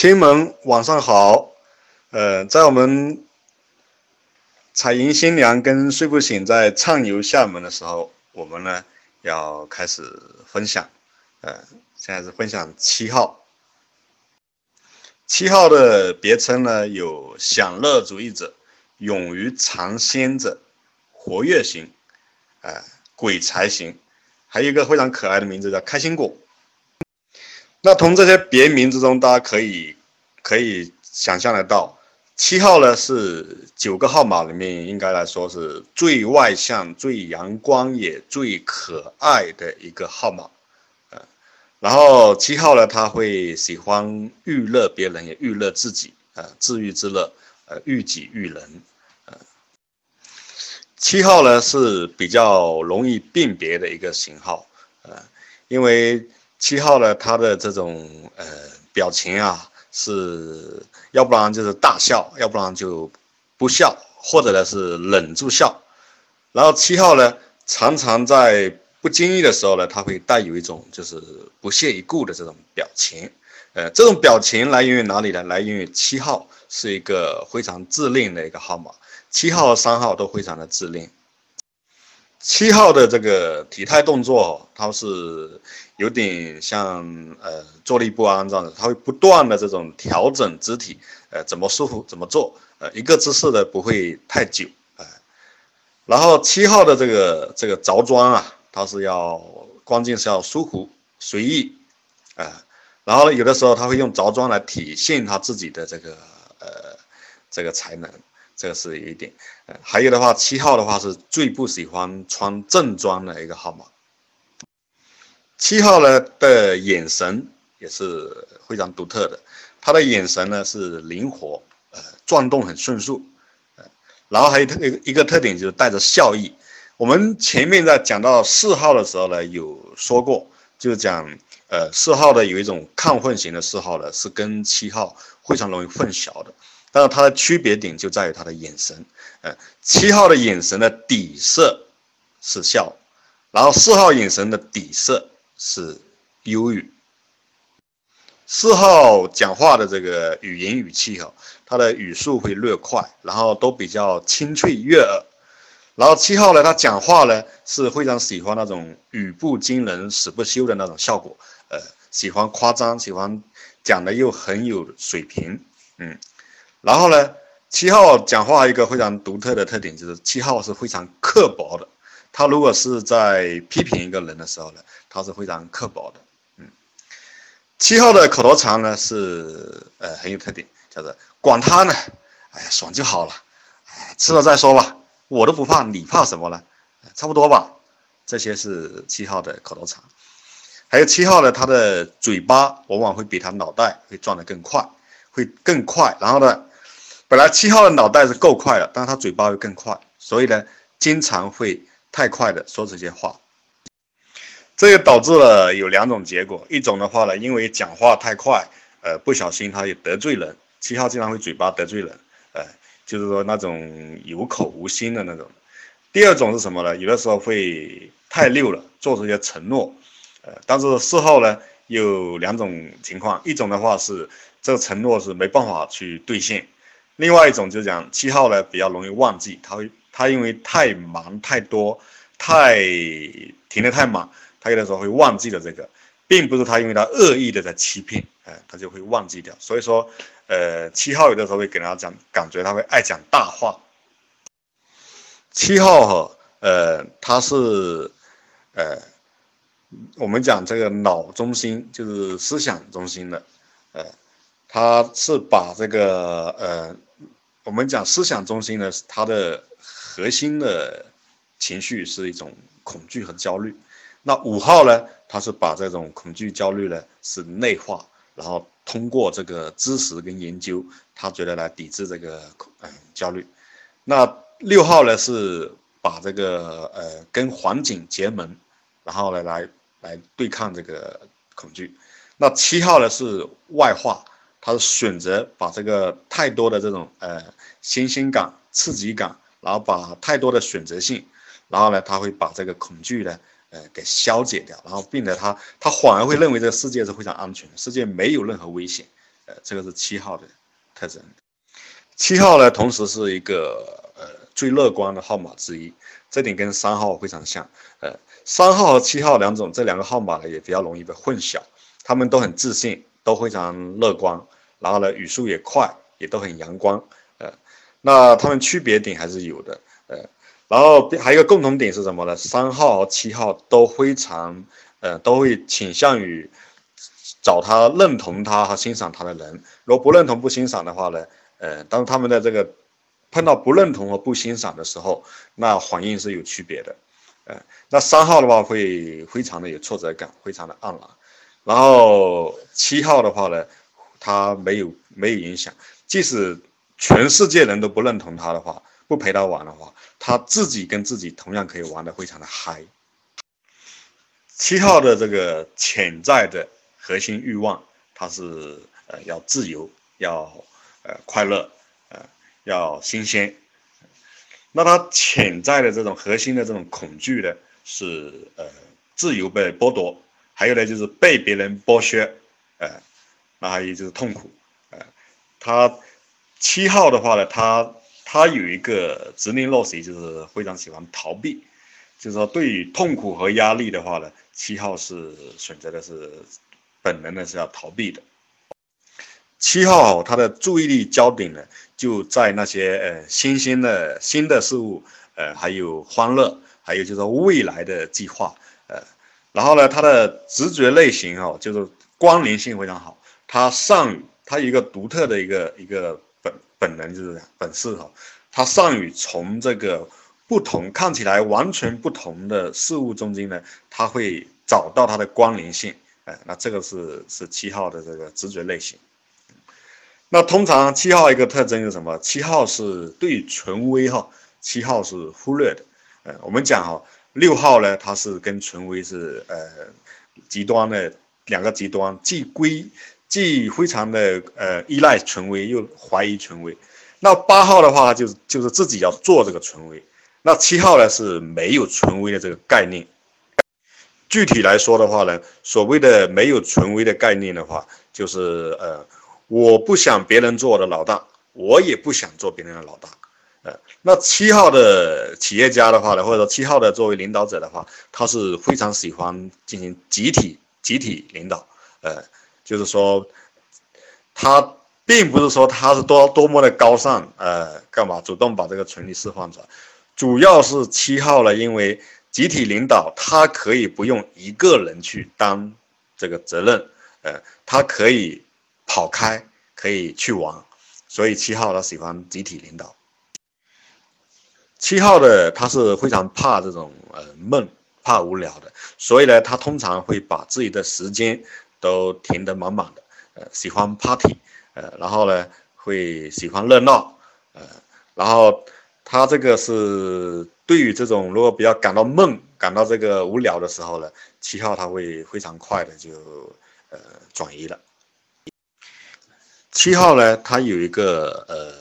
亲们晚上好，呃，在我们彩云新娘跟睡不醒在畅游厦门的时候，我们呢要开始分享，呃，现在是分享七号。七号的别称呢有享乐主义者、勇于尝鲜者、活跃型，呃，鬼才型，还有一个非常可爱的名字叫开心果。那从这些别名之中，大家可以可以想象得到，七号呢是九个号码里面应该来说是最外向、最阳光也最可爱的一个号码，呃，然后七号呢他会喜欢娱乐别人，也娱乐自己，呃，自娱自乐，呃，育己育人，呃，七号呢是比较容易辨别的一个型号，呃，因为。七号呢，他的这种呃表情啊，是要不然就是大笑，要不然就不笑，或者呢是忍住笑。然后七号呢，常常在不经意的时候呢，他会带有一种就是不屑一顾的这种表情。呃，这种表情来源于哪里呢？来源于七号是一个非常自恋的一个号码，七号和三号都非常的自恋。七号的这个体态动作，它是有点像呃坐立不安这样子，他会不断的这种调整肢体，呃怎么舒服怎么做，呃一个姿势的不会太久，呃，然后七号的这个这个着装啊，它是要关键是要舒服随意，啊，然后有的时候他会用着装来体现他自己的这个呃这个才能。这个是一点，呃，还有的话，七号的话是最不喜欢穿正装的一个号码。七号呢的眼神也是非常独特的，他的眼神呢是灵活，呃，转动很迅速，呃，然后还有特一个特点就是带着笑意。我们前面在讲到四号的时候呢，有说过，就是讲，呃，四号的有一种亢奋型的四号呢，是跟七号非常容易混淆的。但是它的区别点就在于他的眼神，呃，七号的眼神的底色是笑，然后四号眼神的底色是忧郁。四号讲话的这个语言语气哈，他的语速会略快，然后都比较清脆悦耳。然后七号呢，他讲话呢是非常喜欢那种语不惊人死不休的那种效果，呃，喜欢夸张，喜欢讲的又很有水平，嗯。然后呢，七号讲话一个非常独特的特点就是七号是非常刻薄的。他如果是在批评一个人的时候呢，他是非常刻薄的。嗯，七号的口头禅呢是呃很有特点，叫做管他呢，哎呀爽就好了，哎吃了再说吧，我都不怕，你怕什么呢？差不多吧。这些是七号的口头禅。还有七号呢，他的嘴巴往往会比他脑袋会转得更快，会更快。然后呢？本来七号的脑袋是够快的，但是他嘴巴会更快，所以呢，经常会太快的说这些话，这也导致了有两种结果，一种的话呢，因为讲话太快，呃，不小心他也得罪人，七号经常会嘴巴得罪人，呃，就是说那种有口无心的那种。第二种是什么呢？有的时候会太溜了，做这些承诺，呃，但是事后呢，有两种情况，一种的话是这个承诺是没办法去兑现。另外一种就是讲七号呢比较容易忘记，他会他因为太忙太多，太停得太满，他有的时候会忘记了这个，并不是他因为他恶意的在欺骗，哎，他就会忘记掉。所以说，呃，七号有的时候会给大家讲，感觉他会爱讲大话。七号哈，呃，他是，呃，我们讲这个脑中心就是思想中心的，呃，他是把这个呃。我们讲思想中心呢，他的核心的情绪是一种恐惧和焦虑。那五号呢，他是把这种恐惧、焦虑呢是内化，然后通过这个知识跟研究，他觉得来抵制这个恐嗯焦虑。那六号呢是把这个呃跟环境结盟，然后呢来来对抗这个恐惧。那七号呢是外化。他是选择把这个太多的这种呃新鲜感、刺激感，然后把太多的选择性，然后呢，他会把这个恐惧呢，呃，给消解掉，然后并且他他反而会认为这个世界是非常安全，世界没有任何危险，呃，这个是七号的特征。七号呢，同时是一个呃最乐观的号码之一，这点跟三号非常像。呃，三号和七号两种这两个号码呢，也比较容易被混淆。他们都很自信，都非常乐观，然后呢，语速也快，也都很阳光。那他们区别点还是有的。呃，然后还有一个共同点是什么呢？三号和七号都非常，呃，都会倾向于找他认同他和欣赏他的人。如果不认同、不欣赏的话呢，呃，当他们的这个碰到不认同和不欣赏的时候，那反应是有区别的。呃，那三号的话会非常的有挫折感，非常的黯然。然后七号的话呢，他没有没有影响，即使全世界人都不认同他的话。不陪他玩的话，他自己跟自己同样可以玩得非常的嗨。七号的这个潜在的核心欲望，他是呃要自由，要呃快乐，呃要新鲜。那他潜在的这种核心的这种恐惧呢，是呃自由被剥夺，还有呢就是被别人剥削，呃，那还有就是痛苦，呃，他七号的话呢，他。他有一个执念落水，就是非常喜欢逃避，就是说对于痛苦和压力的话呢，七号是选择的是本能的是要逃避的。七号他的注意力焦点呢就在那些呃新鲜的新的事物，呃还有欢乐，还有就是说未来的计划，呃，然后呢他的直觉类型哦就是关联性非常好，他善于他有一个独特的一个一个。本能就是本事哈，他善于从这个不同看起来完全不同的事物中间呢，他会找到它的关联性。哎，那这个是是七号的这个直觉类型。那通常七号一个特征是什么？七号是对权威哈，七号是忽略的。呃，我们讲哈，六号呢，它是跟权威是呃极端的两个极端，既归。既非常的呃依赖权威，又怀疑权威。那八号的话，就是就是自己要做这个权威。那七号呢是没有权威的这个概念。具体来说的话呢，所谓的没有权威的概念的话，就是呃，我不想别人做我的老大，我也不想做别人的老大。呃，那七号的企业家的话呢，或者说七号的作为领导者的话，他是非常喜欢进行集体集体领导。呃。就是说，他并不是说他是多多么的高尚，呃，干嘛主动把这个权利释放出来？主要是七号呢，因为集体领导，他可以不用一个人去担这个责任，呃，他可以跑开，可以去玩，所以七号他喜欢集体领导。七号的他是非常怕这种呃闷，怕无聊的，所以呢，他通常会把自己的时间。都填得满满的，呃，喜欢 party，呃，然后呢，会喜欢热闹，呃，然后他这个是对于这种如果比较感到闷、感到这个无聊的时候呢，七号他会非常快的就呃转移了。七号呢，他有一个呃，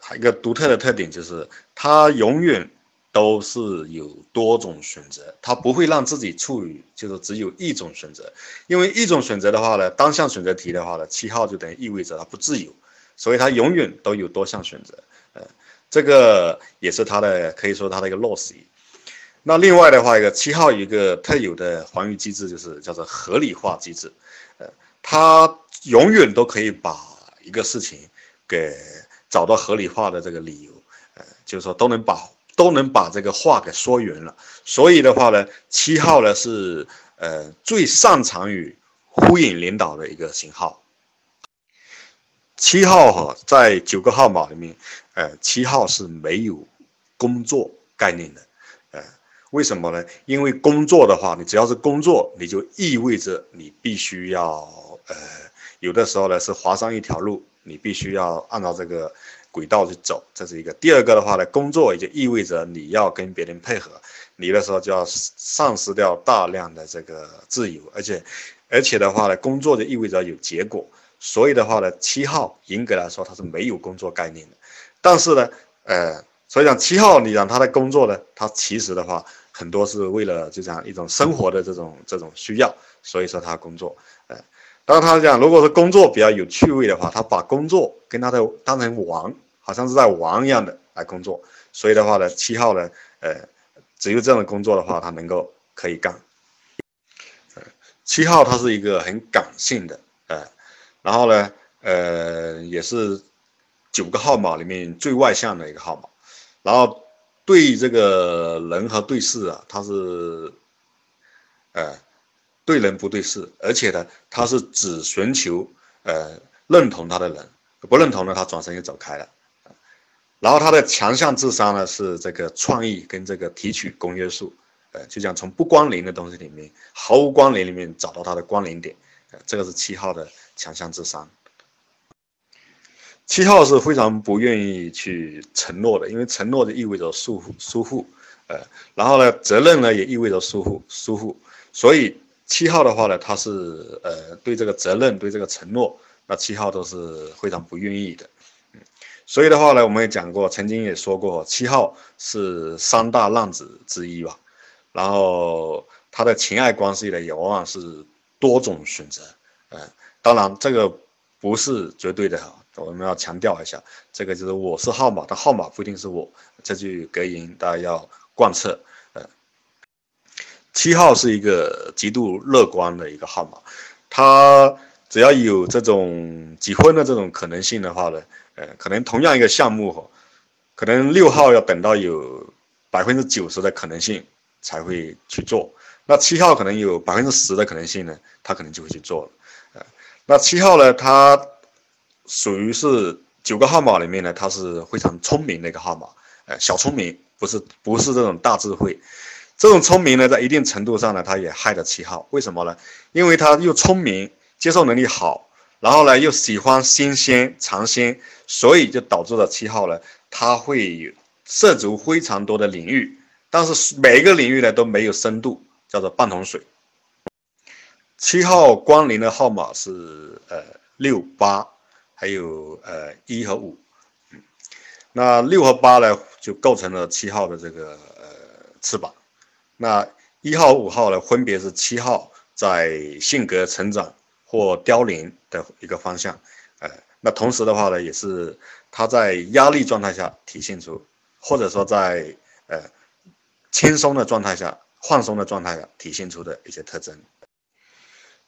还一个独特的特点就是他永远。都是有多种选择，他不会让自己处于就是只有一种选择，因为一种选择的话呢，单项选择题的话呢，七号就等于意味着他不自由，所以他永远都有多项选择，呃，这个也是他的可以说他的一个弱势。那另外的话，一个七号一个特有的防御机制，就是叫做合理化机制，呃，他永远都可以把一个事情给找到合理化的这个理由，呃，就是说都能把。都能把这个话给说圆了，所以的话呢，七号呢是呃最擅长于呼应领导的一个型号。七号哈在九个号码里面，呃，七号是没有工作概念的，呃，为什么呢？因为工作的话，你只要是工作，你就意味着你必须要呃，有的时候呢是划上一条路，你必须要按照这个。轨道去走，这是一个。第二个的话呢，工作也就意味着你要跟别人配合，你的时候就要丧失掉大量的这个自由，而且，而且的话呢，工作就意味着有结果。所以的话呢，七号严格来说他是没有工作概念的。但是呢，呃，所以讲七号你让他的工作呢，他其实的话很多是为了就这样一种生活的这种这种需要，所以说他工作，呃。当他讲，如果是工作比较有趣味的话，他把工作跟他的当成玩，好像是在玩一样的来工作。所以的话呢，七号呢，呃，只有这样的工作的话，他能够可以干。七号他是一个很感性的，呃，然后呢，呃，也是九个号码里面最外向的一个号码，然后对这个人和对事啊，他是，呃，对人不对事，而且呢，他是只寻求呃认同他的人，不认同呢，他转身就走开了。然后他的强项智商呢是这个创意跟这个提取公约数。呃，就像从不关联的东西里面，毫无关联里面找到它的关联点，呃，这个是七号的强项智商。七号是非常不愿意去承诺的，因为承诺就意味着束缚疏忽，呃，然后呢，责任呢也意味着疏忽疏忽，所以七号的话呢，他是呃对这个责任对这个承诺，那七号都是非常不愿意的，嗯，所以的话呢，我们也讲过，曾经也说过，七号是三大浪子之一吧。然后他的情爱关系呢，也往往是多种选择，嗯，当然这个不是绝对的哈，我们要强调一下，这个就是我是号码，但号码不一定是我，这句格言大家要贯彻，七号是一个极度乐观的一个号码，他只要有这种结婚的这种可能性的话呢，呃，可能同样一个项目，可能六号要等到有百分之九十的可能性。才会去做，那七号可能有百分之十的可能性呢，他可能就会去做了，呃，那七号呢，他属于是九个号码里面呢，他是非常聪明的一个号码，呃，小聪明，不是不是这种大智慧，这种聪明呢，在一定程度上呢，他也害了七号，为什么呢？因为他又聪明，接受能力好，然后呢又喜欢新鲜尝鲜，所以就导致了七号呢，他会涉足非常多的领域。但是每一个领域呢都没有深度，叫做半桶水。七号光临的号码是呃六八，还有呃一和五，那六和八呢就构成了七号的这个呃翅膀。那一号五号呢分别是七号在性格成长或凋零的一个方向，呃，那同时的话呢也是他在压力状态下体现出，或者说在呃。轻松的状态下，放松的状态下体现出的一些特征。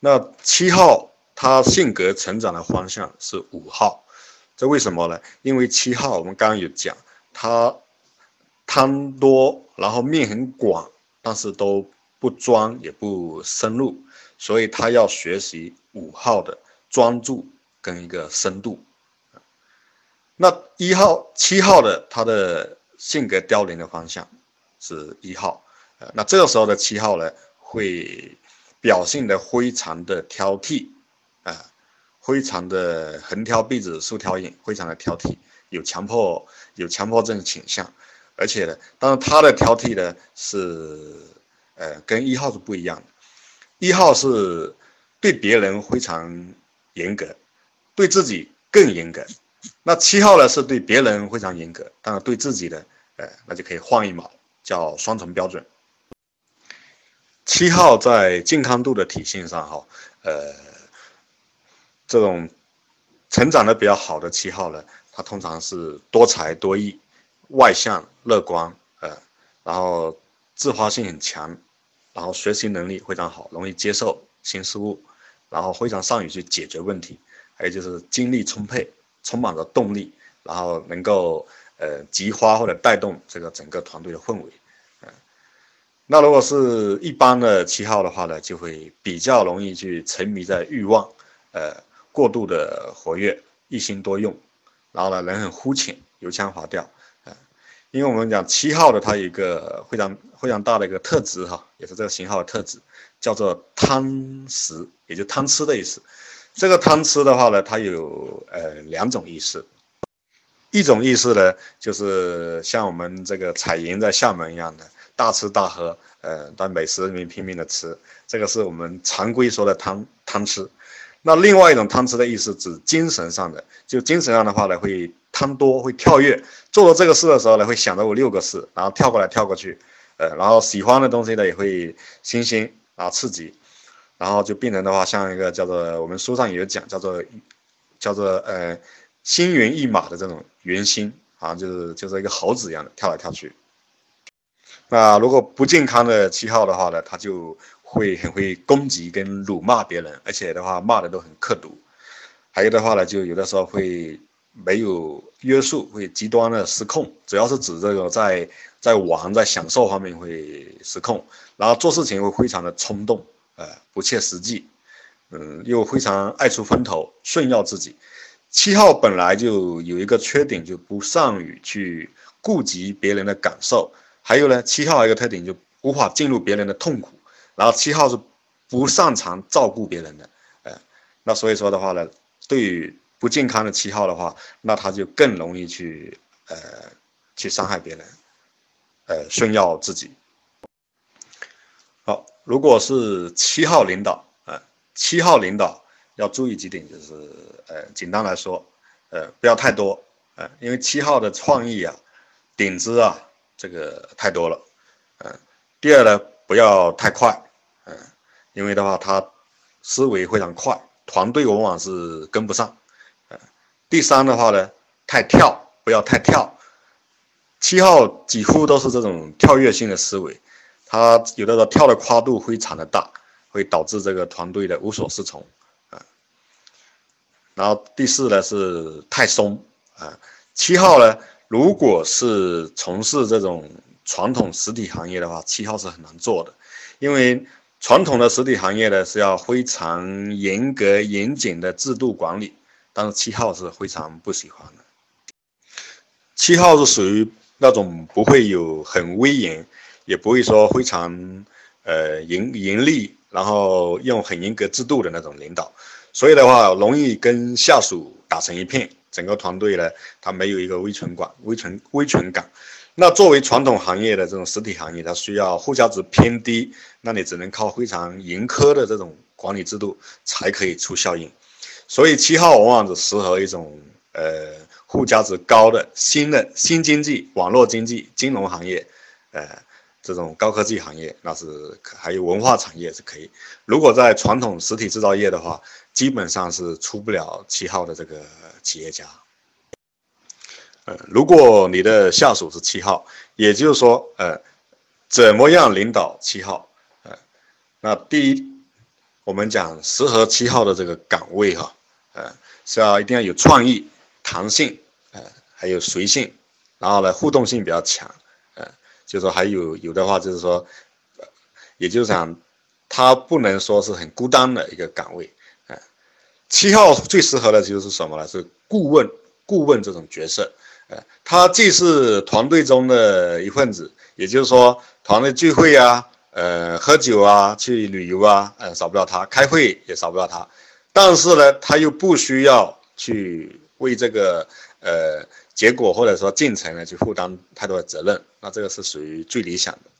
那七号他性格成长的方向是五号，这为什么呢？因为七号我们刚刚有讲，他贪多，然后面很广，但是都不专也不深入，所以他要学习五号的专注跟一个深度。那一号、七号的他的性格凋零的方向。是一号，呃，那这个时候的七号呢，会表现的非常的挑剔，啊，非常的横挑鼻子竖挑眼，非常的挑剔，有强迫有强迫症倾向，而且呢，当然他的挑剔呢是，呃，跟一号是不一样的，一号是对别人非常严格，对自己更严格，那七号呢是对别人非常严格，但是对自己的，呃，那就可以换一码。叫双重标准。七号在健康度的体现上，哈，呃，这种成长的比较好的七号呢，他通常是多才多艺、外向、乐观，呃，然后自发性很强，然后学习能力非常好，容易接受新事物，然后非常善于去解决问题，还有就是精力充沛，充满着动力，然后能够。呃，激发或者带动这个整个团队的氛围，嗯，那如果是一般的七号的话呢，就会比较容易去沉迷在欲望，呃，过度的活跃，一心多用，然后呢，人很肤浅，油腔滑调，因为我们讲七号的它有一个非常非常大的一个特质哈，也是这个型号的特质，叫做贪食，也就贪吃的意思。这个贪吃的话呢，它有呃两种意思。一种意思呢，就是像我们这个彩银在厦门一样的大吃大喝，呃，在美食里面拼命的吃，这个是我们常规说的贪贪吃。那另外一种贪吃的意思指精神上的，就精神上的话呢，会贪多，会跳跃，做了这个事的时候呢，会想到我六个事，然后跳过来跳过去，呃，然后喜欢的东西呢也会新鲜，然后刺激，然后就变成的话像一个叫做我们书上也有讲叫做叫做呃心猿意马的这种猿星啊，就是就是一个猴子一样的跳来跳去。那如果不健康的七号的话呢，他就会很会攻击跟辱骂别人，而且的话骂的都很刻毒。还有的话呢，就有的时候会没有约束，会极端的失控。主要是指这个在在玩、在享受方面会失控，然后做事情会非常的冲动，呃，不切实际，嗯，又非常爱出风头，炫耀自己。七号本来就有一个缺点，就不善于去顾及别人的感受。还有呢，七号一个特点，就无法进入别人的痛苦。然后七号是不擅长照顾别人的，呃，那所以说的话呢。对于不健康的七号的话，那他就更容易去呃去伤害别人，呃炫耀自己。好，如果是七号领导啊，七号领导要注意几点，就是呃简单来说，呃不要太多，呃因为七号的创意啊、点子啊这个太多了，嗯。第二呢，不要太快，嗯，因为的话他思维非常快。团队往往是跟不上，嗯，第三的话呢，太跳，不要太跳。七号几乎都是这种跳跃性的思维，他有的时候跳的跨度非常的大，会导致这个团队的无所适从，啊。然后第四呢是太松，啊，七号呢，如果是从事这种传统实体行业的话，七号是很难做的，因为。传统的实体行业呢是要非常严格严谨的制度管理，但是七号是非常不喜欢的。七号是属于那种不会有很威严，也不会说非常呃严严厉，然后用很严格制度的那种领导，所以的话容易跟下属打成一片，整个团队呢他没有一个威存感，威存威存感。那作为传统行业的这种实体行业，它需要附加值偏低，那你只能靠非常严苛的这种管理制度才可以出效应。所以七号往往只适合一种呃附加值高的新的新经济、网络经济、金融行业，呃这种高科技行业，那是还有文化产业是可以。如果在传统实体制造业的话，基本上是出不了七号的这个企业家。呃，如果你的下属是七号，也就是说，呃，怎么样领导七号？呃，那第一，我们讲适合七号的这个岗位哈，呃，是要一定要有创意、弹性，呃，还有随性，然后呢，互动性比较强，呃，就是说还有有的话就是说，也就是讲，他不能说是很孤单的一个岗位，呃，七号最适合的就是什么呢？是顾问，顾问这种角色。他既是团队中的一份子，也就是说，团队聚会啊，呃，喝酒啊，去旅游啊，呃，少不了他；开会也少不了他。但是呢，他又不需要去为这个呃结果或者说进程呢去负担太多的责任，那这个是属于最理想的。